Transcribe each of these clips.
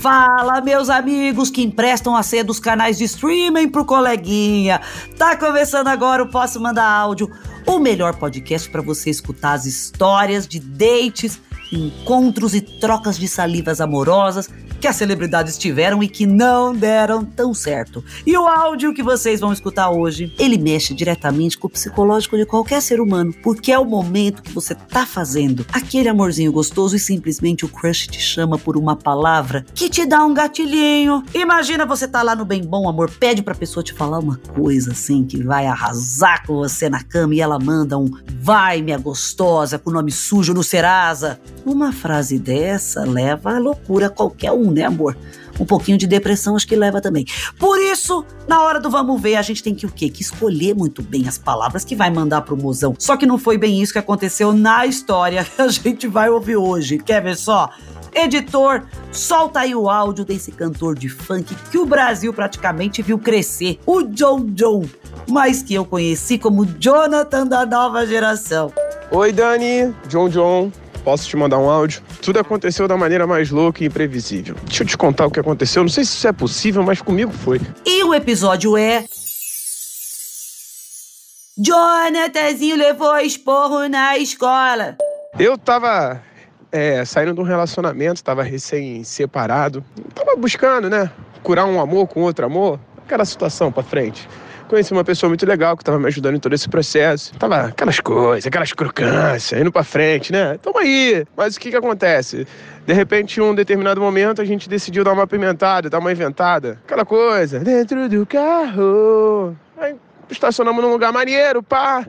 Fala, meus amigos que emprestam a senha dos canais de streaming pro coleguinha. Tá começando agora o Posso Mandar Áudio, o melhor podcast para você escutar as histórias de dates, encontros e trocas de salivas amorosas que as celebridades tiveram e que não deram tão certo. E o áudio que vocês vão escutar hoje, ele mexe diretamente com o psicológico de qualquer ser humano, porque é o momento que você tá fazendo aquele amorzinho gostoso e simplesmente o crush te chama por uma palavra que te dá um gatilhinho. Imagina você tá lá no bem bom amor, pede pra pessoa te falar uma coisa assim que vai arrasar com você na cama e ela manda um vai minha gostosa com nome sujo no Serasa. Uma frase dessa leva à loucura qualquer um né, amor? Um pouquinho de depressão acho que leva também. Por isso, na hora do vamos ver, a gente tem que o quê? Que escolher muito bem as palavras que vai mandar pro mozão. Só que não foi bem isso que aconteceu na história que a gente vai ouvir hoje. Quer ver só? Editor, solta aí o áudio desse cantor de funk que o Brasil praticamente viu crescer, o John John, mas que eu conheci como Jonathan da nova geração. Oi, Dani, John John. Posso te mandar um áudio? Tudo aconteceu da maneira mais louca e imprevisível. Deixa eu te contar o que aconteceu. Não sei se isso é possível, mas comigo foi. E o episódio é. Jonathanzinho levou esporro na escola. Eu tava é, saindo de um relacionamento, tava recém-separado. Tava buscando, né? Curar um amor com outro amor. Aquela situação pra frente. Conheci uma pessoa muito legal que estava me ajudando em todo esse processo. Tava aquelas coisas, aquelas crocâncias, indo pra frente, né? Tamo aí. Mas o que que acontece? De repente, em um determinado momento, a gente decidiu dar uma apimentada, dar uma inventada. Aquela coisa, dentro do carro. Aí estacionamos num lugar maneiro, pá.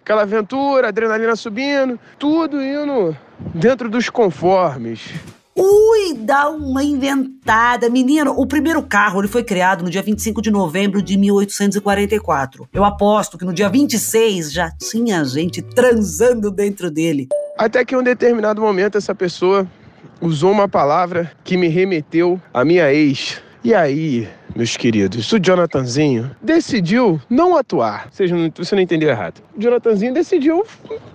Aquela aventura, adrenalina subindo, tudo indo dentro dos conformes. Ui, dá uma inventada. Menino, o primeiro carro ele foi criado no dia 25 de novembro de 1844. Eu aposto que no dia 26 já tinha gente transando dentro dele. Até que em um determinado momento essa pessoa usou uma palavra que me remeteu à minha ex. E aí, meus queridos, o Jonathanzinho decidiu não atuar. Seja, você não entendeu errado. O Jonathanzinho decidiu,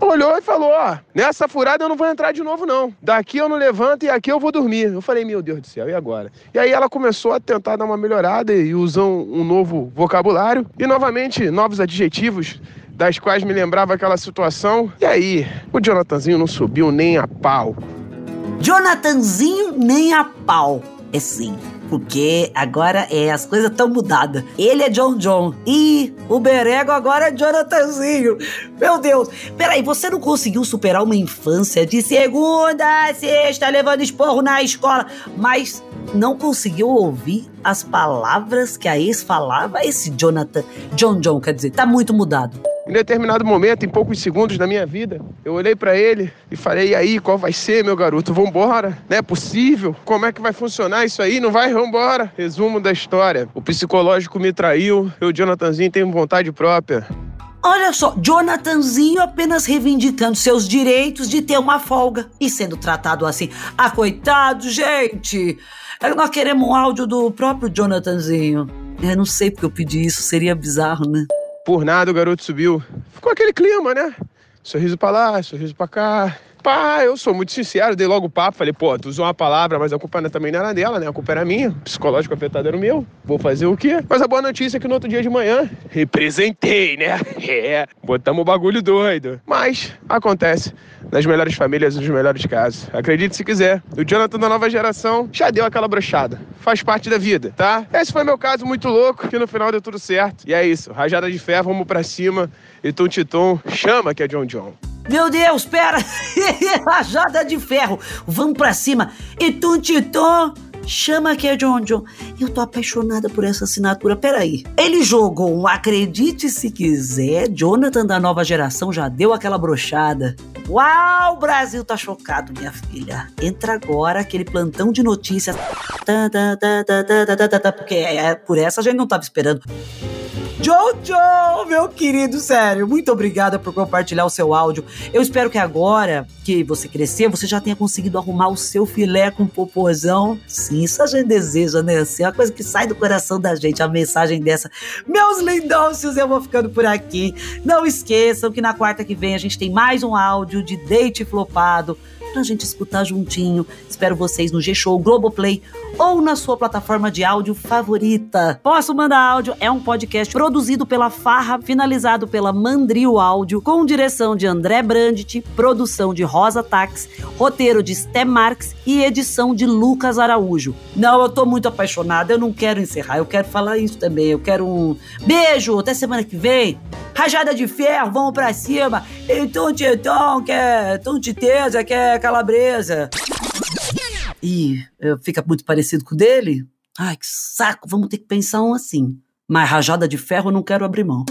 olhou e falou: Ó, nessa furada eu não vou entrar de novo, não. Daqui eu não levanto e aqui eu vou dormir. Eu falei: Meu Deus do céu, e agora? E aí ela começou a tentar dar uma melhorada e usar um, um novo vocabulário e novamente novos adjetivos das quais me lembrava aquela situação. E aí, o Jonathanzinho não subiu nem a pau. Jonathanzinho nem a pau. É sim porque agora é, as coisas estão mudadas. Ele é John John e o Berego agora é Jonathanzinho. Meu Deus, peraí, você não conseguiu superar uma infância de segunda a sexta levando esporro na escola, mas não conseguiu ouvir as palavras que a ex falava? Esse Jonathan, John John, quer dizer, tá muito mudado. Em determinado momento, em poucos segundos da minha vida, eu olhei para ele e falei: "E aí, qual vai ser, meu garoto? Vambora? Não é possível? Como é que vai funcionar isso aí? Não vai? Vambora!" Resumo da história: o psicológico me traiu, eu, Jonathanzinho, tenho vontade própria. Olha só, Jonathanzinho apenas reivindicando seus direitos de ter uma folga e sendo tratado assim. Ah, coitado, gente! Nós queremos um áudio do próprio Jonathanzinho. Eu não sei porque eu pedi isso, seria bizarro, né? Por nada o garoto subiu. Ficou aquele clima, né? Sorriso pra lá, sorriso pra cá. Pá, eu sou muito sincero, dei logo o papo, falei, pô, tu usou uma palavra, mas a culpa também não era dela, né? A culpa era minha, psicológico afetado era o meu. Vou fazer o quê? Mas a boa notícia é que no outro dia de manhã, representei, né? É, botamos o bagulho doido. Mas acontece nas melhores famílias, nos melhores casos. Acredite se quiser. O Jonathan da nova geração já deu aquela brochada. Faz parte da vida, tá? Esse foi meu caso muito louco, que no final deu tudo certo. E é isso, rajada de fé, vamos pra cima. E Tom Titon, chama que é John John. Meu Deus, pera! Rajada de ferro! Vamos pra cima! E tum titum! Chama que é John John. Eu tô apaixonada por essa assinatura. Peraí. Ele jogou um Acredite se quiser. Jonathan da nova geração já deu aquela brochada. Uau, o Brasil tá chocado, minha filha. Entra agora aquele plantão de notícias. Porque é, por essa a gente não tava esperando. Jojo, meu querido, sério, muito obrigada por compartilhar o seu áudio. Eu espero que agora que você crescer, você já tenha conseguido arrumar o seu filé com popozão. Sim, isso a gente deseja, né? Assim, é uma coisa que sai do coração da gente, a mensagem dessa. Meus lindõcios, eu vou ficando por aqui. Não esqueçam que na quarta que vem a gente tem mais um áudio de date flopado pra gente escutar juntinho. Espero vocês no G-Show, Globoplay ou na sua plataforma de áudio favorita. Posso Mandar Áudio é um podcast produzido pela Farra, finalizado pela Mandrio Áudio, com direção de André Brandt, produção de Rosa Tax, roteiro de Sté Marques e edição de Lucas Araújo. Não, eu tô muito apaixonada, eu não quero encerrar, eu quero falar isso também. Eu quero um beijo, até semana que vem. Rajada de ferro, vamos pra cima. Então, tietão, quer tontiteza, quer calabresa. Ih, fica muito parecido com o dele? Ai, que saco, vamos ter que pensar um assim. Mas rajada de ferro eu não quero abrir mão.